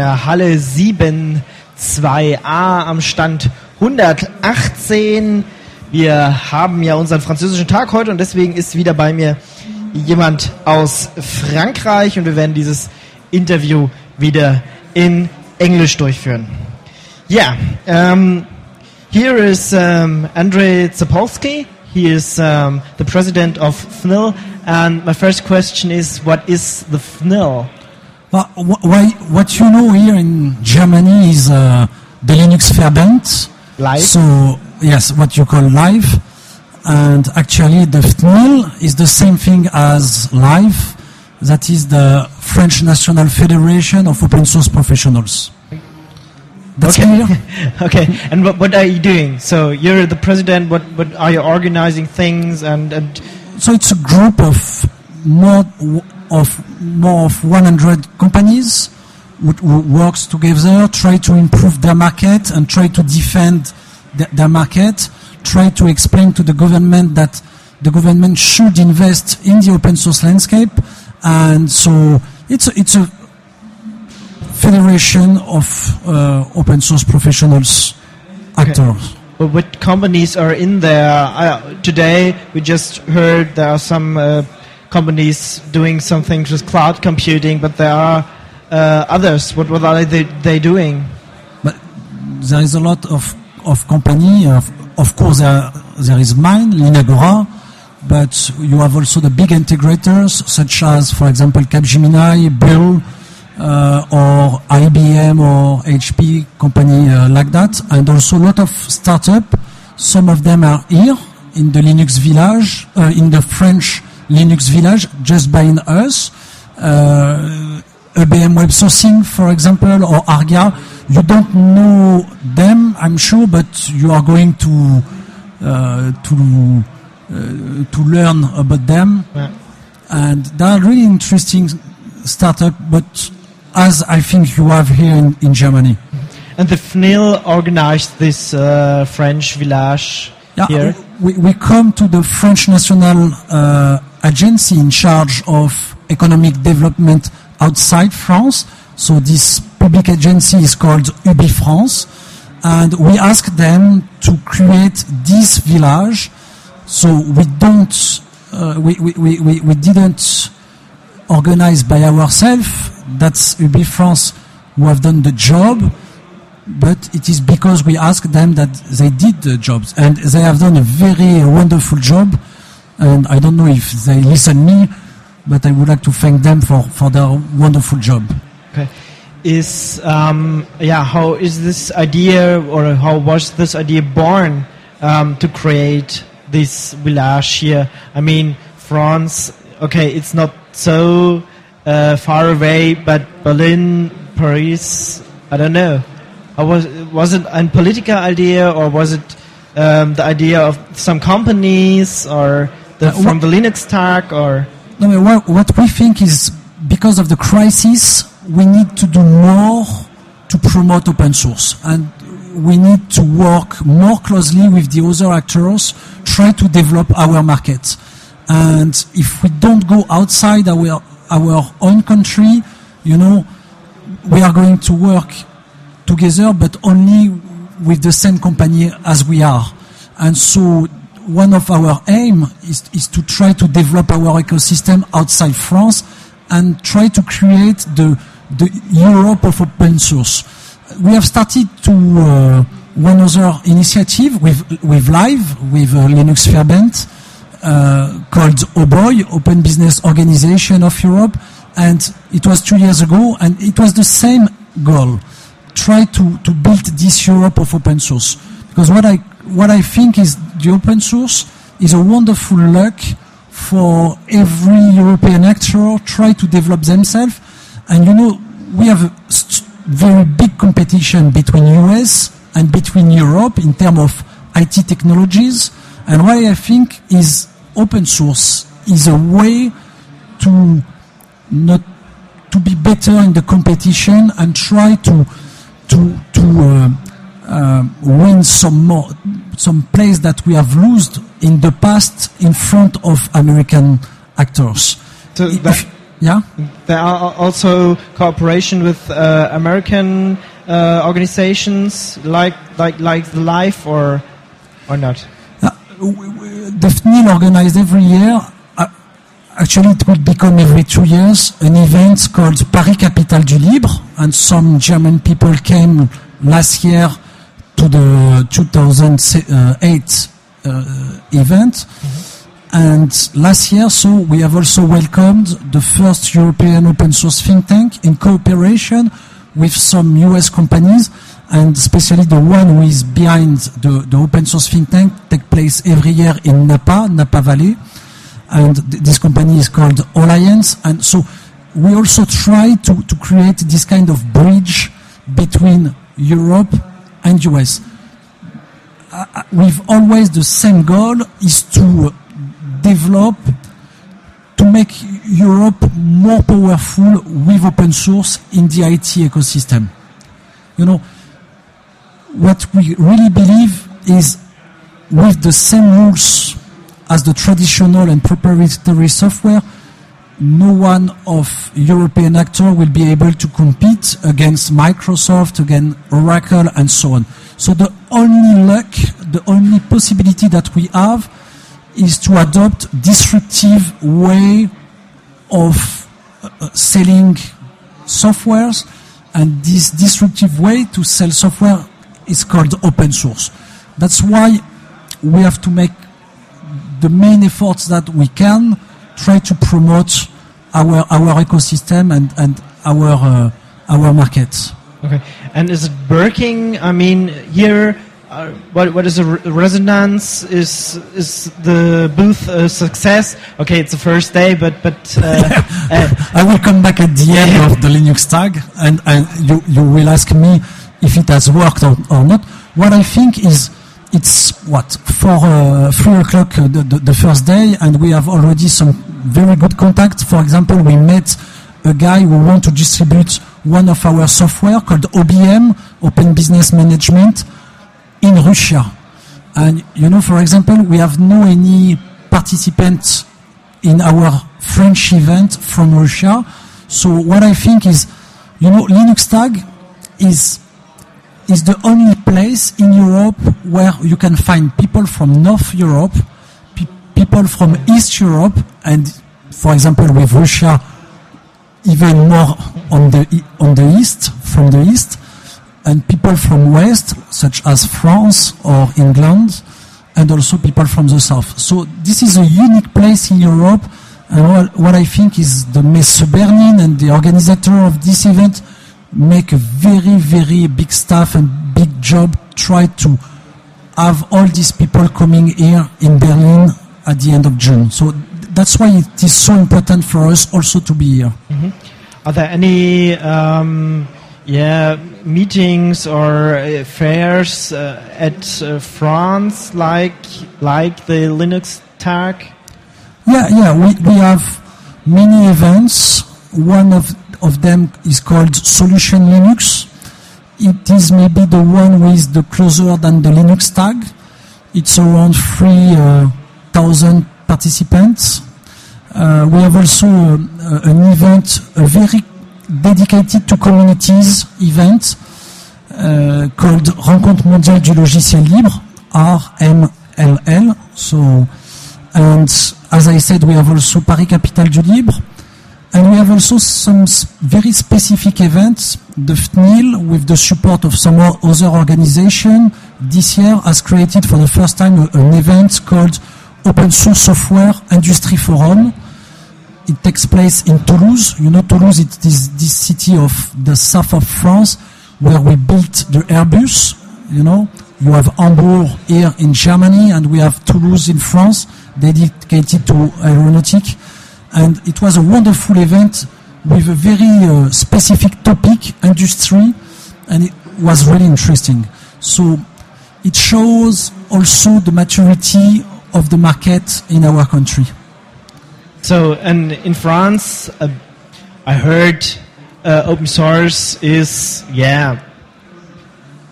der Halle 7 2a am Stand 118. Wir haben ja unseren französischen Tag heute und deswegen ist wieder bei mir jemand aus Frankreich und wir werden dieses Interview wieder in Englisch durchführen. Yeah, um, here is um, Andrei Zapolsky. He is um, the president of FNIL. And my first question is, what is the FNIL? Well, wh- why, what you know here in Germany is uh, the Linux Verband. Live? So, yes, what you call live. And actually, the FNIL is the same thing as live. That is the French National Federation of Open Source Professionals. That's okay. clear? okay. And what, what are you doing? So you're the president. What what are you organizing things and and So it's a group of more of more of 100 companies who, who works together, try to improve their market and try to defend the, their market, try to explain to the government that the government should invest in the open source landscape, and so it's a, it's a federation of uh, open source professionals, actors. well, what companies are in there? Uh, today we just heard there are some uh, companies doing some things with cloud computing, but there are uh, others. What what are they they doing? But there is a lot of, of company. Of, of course, there, there is mine, Linagora, but you have also the big integrators, such as, for example, Capgemini, Bull, uh, or IBM or HP company uh, like that, and also a lot of startup. Some of them are here in the Linux village, uh, in the French Linux village, just buying us. Uh, EBM Web Sourcing, for example, or Argia. You don't know them, I'm sure, but you are going to uh, to uh, to learn about them. Yeah. And they are really interesting startup, but as I think you have here in, in Germany. And the FNIL organized this uh, French village Yeah, here. we, we come to the French national uh, agency in charge of economic development outside France. So this public agency is called UBI France. And we ask them to create this village. So we don't, uh, we, we, we, we, didn't organize by ourselves. That's UBI France who have done the job but it is because we asked them that they did the jobs and they have done a very wonderful job and I don't know if they listen me but I would like to thank them for, for their wonderful job. Okay. Is um, yeah, how is this idea or how was this idea born um, to create this village here? I mean, France. Okay, it's not so uh, far away, but Berlin, Paris. I don't know. Or was was it a political idea or was it um, the idea of some companies or the, Uh, from the Linux Tag or No, what, what we think is because of the crisis, we need to do more to promote open source. And we need to work more closely with the other actors, try to develop our market. And if we don't go outside our, our own country, you know, we are going to work together, but only with the same company as we are. And so one of our aim is, is to try to develop our ecosystem outside France and try to create the, the Europe of open source. We have started to uh, one other initiative with, with Live, with uh, Linux Verband, uh, called OBOE, Open Business Organization of Europe, and it was two years ago, and it was the same goal try to, to build this Europe of open source. Because what I, what I think is the open source is a wonderful luck for every European actor try to develop themselves. And you know, we have a very big competition between US and between Europe in terms of IT technologies. And what I think is open source is a way to not to be better in the competition and try to to to uh, uh, win some more some place that we have lost in the past in front of American actors. So that, Yeah. There are also cooperation with uh, American uh, organizations like like like the Life or or not. Uh, the FNIL organized every year. Uh, actually, it will become every two years an event called Paris Capitale du Libre, and some German people came last year to the 2008 uh, event. And last year, so we have also welcomed the first European open source think tank in cooperation with some US companies, and especially the one who is behind the, the open source think tank take place every year in Napa, Napa Valley. And th- this company is called Olliance. And so we also try to, to create this kind of bridge between Europe and US. Uh, uh, with always the same goal is to develop to make Europe more powerful with open source in the IT ecosystem. You know, what we really believe is with the same rules as the traditional and proprietary software, no one of European actor will be able to compete against Microsoft, against Oracle, and so on. So the only luck, the only possibility that we have is to adopt disruptive way of uh, uh, selling softwares, and this disruptive way to sell software is called open source. That's why we have to make the main efforts that we can try to promote our our ecosystem and and our uh, our markets. Okay. And is it working? I mean, here, uh, what what is the resonance? Is is the booth a success? Okay, it's the first day, but but uh, uh, I will come back at the end of the Linux tag, and, and you, you will ask me if it has worked or, or not. What I think is it's what four uh, three o'clock uh, the, the, first day, and we have already some very good contact. For example, we met a guy who want to distribute one of our software called OBM, Open Business Management, in Russia. And you know, for example, we have no any participants in our French event from Russia. So what I think is, you know, Linux Tag is is the only place in Europe where you can find people from North Europe, pe- people from East Europe, and for example with Russia, even more on the on the east, from the east, and people from west, such as France or England, and also people from the south. So this is a unique place in Europe, and what, what I think is the Messe Berlin and the organizer of this event make a very very big staff and big job try to have all these people coming here in Berlin at the end of June. So that's why it is so important for us also to be here. are there any um, yeah meetings or uh, fairs uh, at uh, France like like the Linux Tag? Yeah, yeah, we, we have many events. One of, of them is called Solution Linux. It is maybe the one with the closer than the Linux tag. It's around 3,000 participants. Uh, we have also uh, an event, a very dedicated to communities event uh, called Rencontre mondiale du logiciel libre, RMLL. So, and as I said, we have also Paris Capitale du Libre. And we have also some very specific events. The FNIL, with the support of some other organization, this year has created for the first time an event called Open Source Software Industry Forum. It takes place in Toulouse. You know, Toulouse is this city of the south of France where we built the Airbus. You know, you have Hamburg here in Germany and we have Toulouse in France dedicated to aeronautic. And it was a wonderful event with a very uh, specific topic, industry, and it was really interesting. So it shows also the maturity of the market in our country. So, and in France, uh, I heard uh, open source is yeah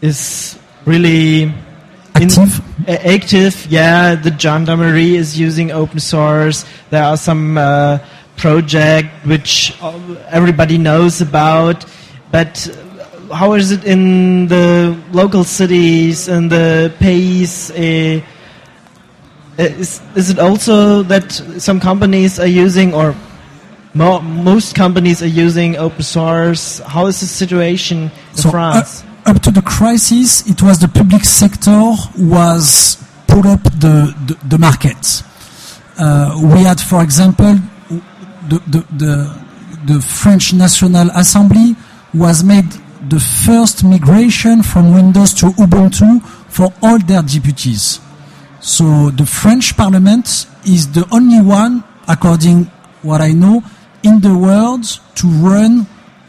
is really in- Active. active. Yeah, the gendarmerie is using open source. There are some uh, project which uh, everybody knows about, but how is it in the local cities and the pays? Uh, is, is it also that some companies are using or mo most companies are using open source? How is the situation in So, France? Up to the crisis, it was the public sector was pull up the, the, the market. Uh, we had, for example, the, the, the, the French National Assembly was made the first migration from Windows to Ubuntu for all their deputies. So the French Parliament is the only one, according what I know, in the world to run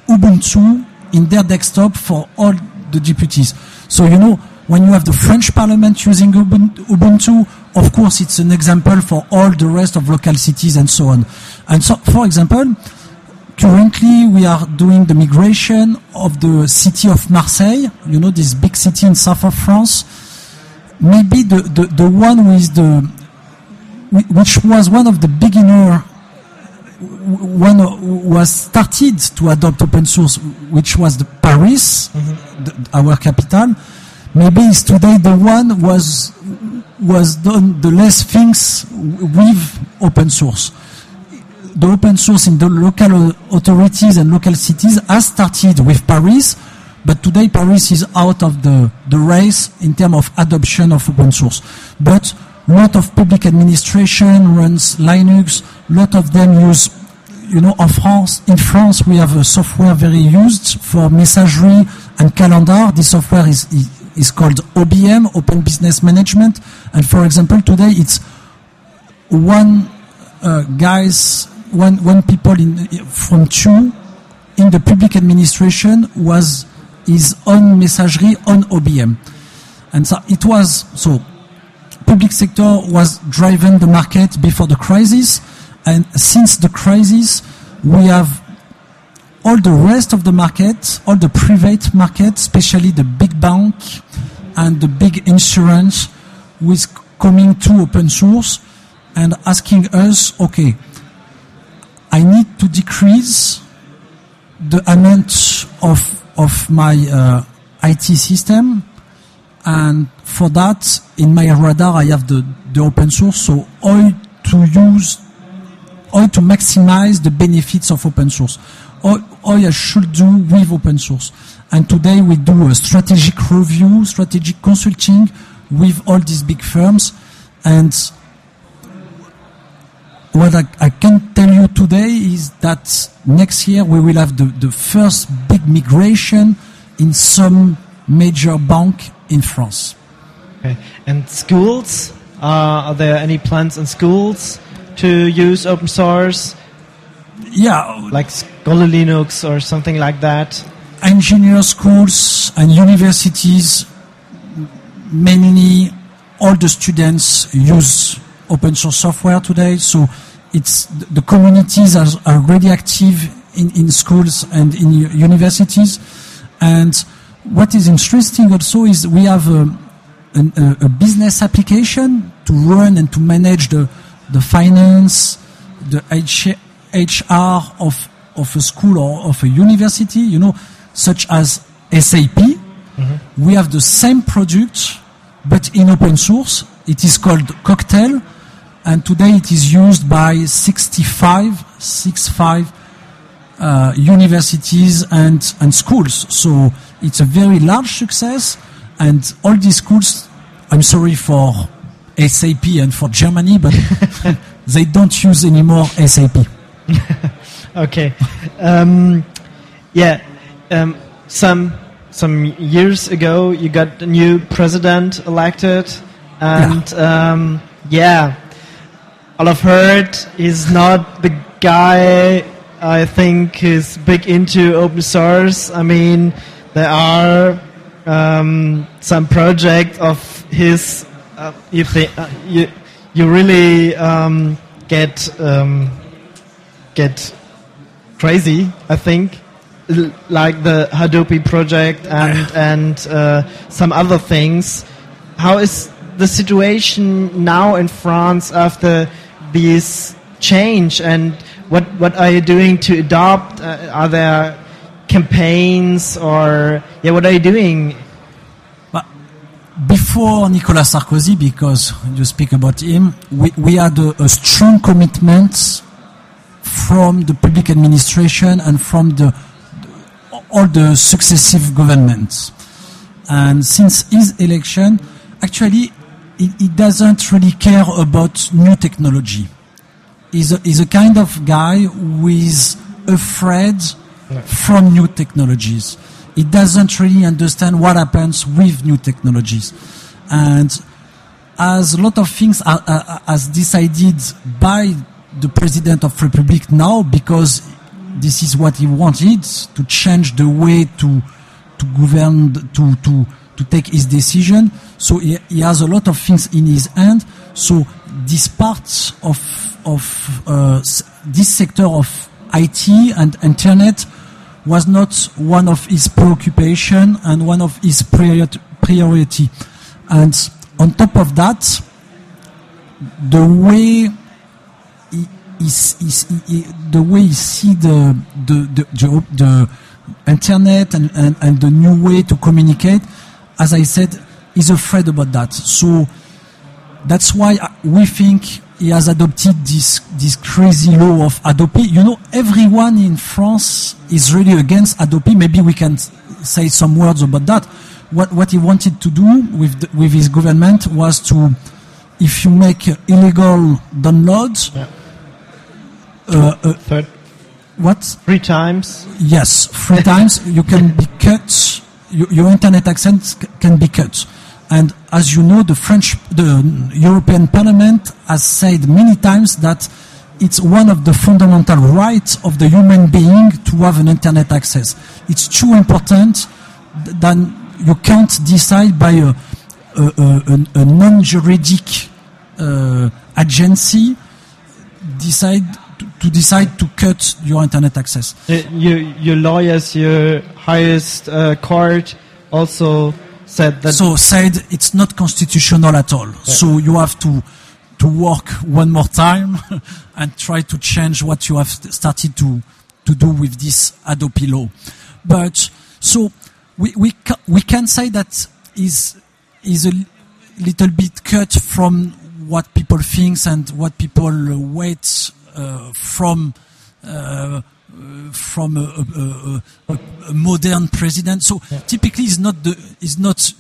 Ubuntu in their desktop for all the deputies. So you know, when you have the French Parliament using Ubuntu, of course it's an example for all the rest of local cities and so on. And so, for example, currently we are doing the migration of the city of Marseille, you know, this big city in south of France. Maybe the, the, the one with the, which was one of the beginner one who uh, was started to adopt open source, which was the Paris, mm-hmm. the, our capital, maybe is today the one was was done the less things with open source. The open source in the local authorities and local cities has started with Paris, but today Paris is out of the, the race in terms of adoption of open source. But lot of public administration runs Linux, lot of them use you know, in France, in France, we have a software very used for messagery and calendar. This software is, is called OBM, Open Business Management. And for example, today it's one uh, guys, one, one people in, from two in the public administration was his own messagery on OBM. And so it was, so public sector was driving the market before the crisis. And since the crisis, we have all the rest of the market, all the private market, especially the big bank and the big insurance, is coming to open source and asking us, okay, I need to decrease the amount of of my uh, IT system, and for that, in my radar, I have the the open source. So how to use how to maximize the benefits of open source, how, how I should do with open source. And today we do a strategic review, strategic consulting with all these big firms. And what I, I can tell you today is that next year we will have the, the first big migration in some major bank in France. Okay. And schools? Uh, are there any plans in schools to use open source, Yeah, like Skolelinux or something like that? engineer schools and universities, mainly all the students use open source software today. So it's the communities are, are really active in, in schools and in universities. And what is interesting also is we have a, an- a, a business application to run and to manage the, the finance, the H, HR of, of a school or of a university, you know, such as SAP. We have the same product, but in open source. It is called Cocktail, and today it is used by 65, 65 uh, universities and, and schools. So it's a very large success, and all these schools, I'm sorry for SAP and for Germany, but they don't use anymore SAP. Okay. Um, yeah. Um, some some years ago, you got a new president elected, and um, yeah, all I've heard is not the guy I think is big into open source. I mean, there are um, some project of his. Uh, if they, uh, you you really um, get um, get crazy, I think, L- like the Hadopi project and and uh, some other things. How is the situation now in France after this change, and what what are you doing to adopt? Uh, are there campaigns or yeah? What are you doing? But before Nicolas Sarkozy, because you speak about him, we, we had a, a strong commitment from the public administration and from the all the successive governments. And since his election, actually, he, he doesn't really care about new technology. He's a, he's a kind of guy who is afraid from new technologies. It doesn't really understand what happens with new technologies. And as a lot of things are, are, as decided by the president of republic now because this is what he wanted to change the way to to govern to to to take his decision so he, he has a lot of things in his hand so this part of of uh, this sector of IT and internet was not one of his preoccupation and one of his priority and on top of that the way he, he, he- the way he see the the the, the, internet and, and, and the new way to communicate, as I said, he's afraid about that. So that's why we think he has adopted this this crazy law of Hadopi. You know, everyone in France is really against Hadopi. Maybe we can say some words about that. What what he wanted to do with the, with his government was to, if you make illegal downloads, Yeah. uh, uh, Third, what? three times. Yes, three times you can be cut. Your, your internet access can be cut. And as you know, the French, the European Parliament has said many times that it's one of the fundamental rights of the human being to have an internet access. It's too important that you can't decide by a, a, a, a- non-juridic uh, agency decide to, to decide to cut your internet access. Uh, your your lawyers, your highest uh, court also said that. so said it's not constitutional at all. So you have to to work one more time and try to change what you have started to to do with this Hadopi law. But so we we ca- we can say that is a little bit cut from what people thinks and what people uh, wait uh, from. Uh, from a, a, a, a, modern president, so typically is not the is not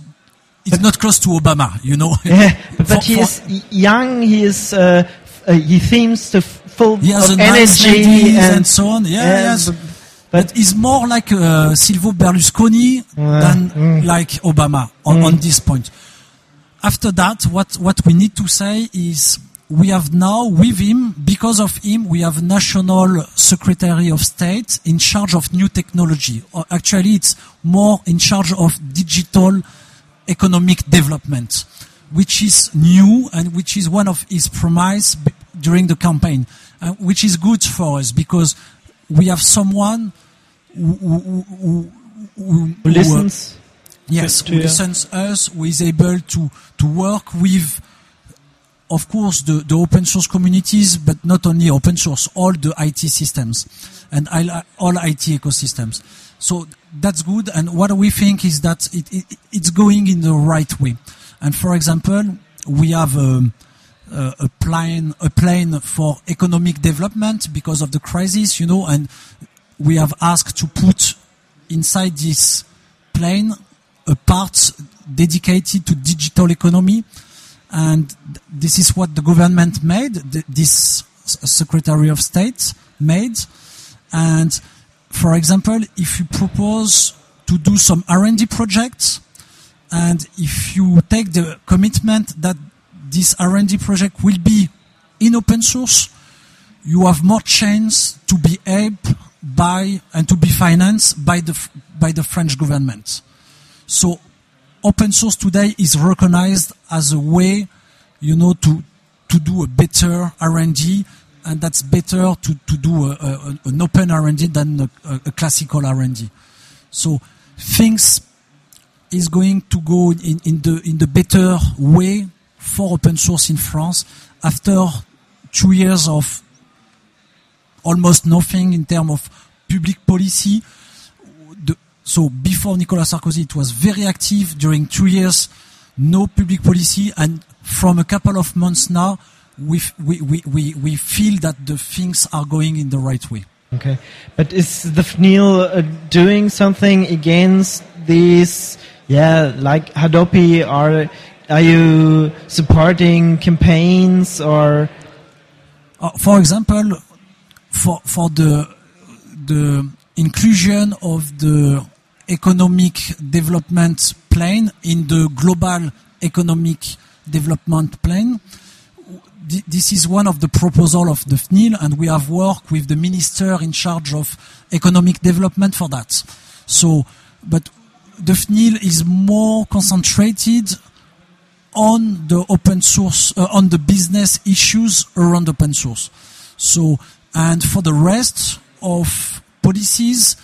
it's not close to Obama, you know. yeah, but, For- but he is young. He is. Uh, uh, he seems to full He has of a energy and, and, so on. Yeah, Yeah, yes. but- But, he's more like uh, Silvio Berlusconi Yeah. than Mm. like Obama on, on this point. After that, what, what we need to say is we have now with him, because of him, we have National Secretary of State in charge of new technology. Or actually, it's more in charge of digital economic development, which is new and which is one of his promise during the campaign, uh, which is good for us because we have someone who, who, who, who, who, who listens. yes, to who listens us, who is able to, to work with, of course, the, the open source communities, but not only open source, all the IT systems and all IT ecosystems. So that's good. And what we think is that it, it, it's going in the right way. And for example, we have um, a, a plane, a plane for economic development because of the crisis, you know, and we have asked to put inside this plane a part dedicated to digital economy and this is what the government made this uh, secretary of state made and for example if you propose to do some r&d projects and if you take the commitment that this r&d project will be in open source you have more chance to be helped by and to be financed by the by the French government. So open source today is recognized as a way, you know, to to do a better R&D, and that's better to to do a, a, an open R&D than a, a, classical R&D. So things is going to go in, in the in the better way for open source in France after two years of almost nothing in terms of public policy. So before Nicolas Sarkozy, it was very active. During two years, no public policy, and from a couple of months now, we, we, we, we, we feel that the things are going in the right way. Okay, but is the FNIL uh, doing something against these? Yeah, like Hadopi. Are are you supporting campaigns or? Uh, for example, for for the the inclusion of the economic development plan in the global economic development plan, this is one of the proposal of the FNIL, and we have worked with the minister in charge of economic development for that. So, but the FNIL is more concentrated on the open source, uh, on the business issues around open source. So, and for the rest of policies,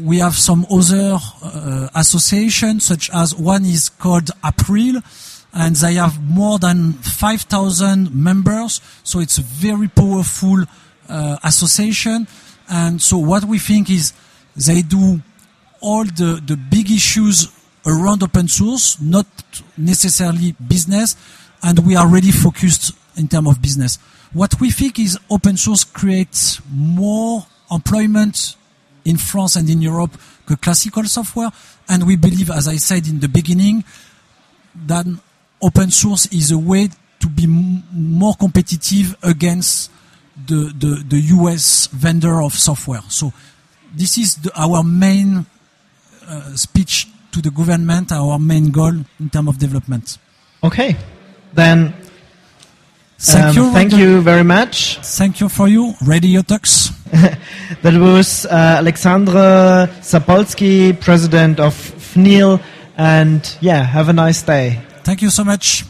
we have some other uh, associations, such as one is called April, and they have more than 5,000 members. So it's a very powerful uh, association. And so what we think is they do all the, the big issues around open source, not necessarily business, and we are really focused in terms of business. What we think is open source creates more employment in France and in Europe than classical software, and we believe, as I said in the beginning, that open source is a way to be more competitive against the, the, the US vendor of software. So this is the, our main uh, speech to the government, our main goal in terms of development. Okay, then. Thank um, you. Thank you very much. Thank you for you. RadioTux. That was uh, Alexandre Zapolsky, president of FNIL, and yeah, have a nice day. Thank you so much.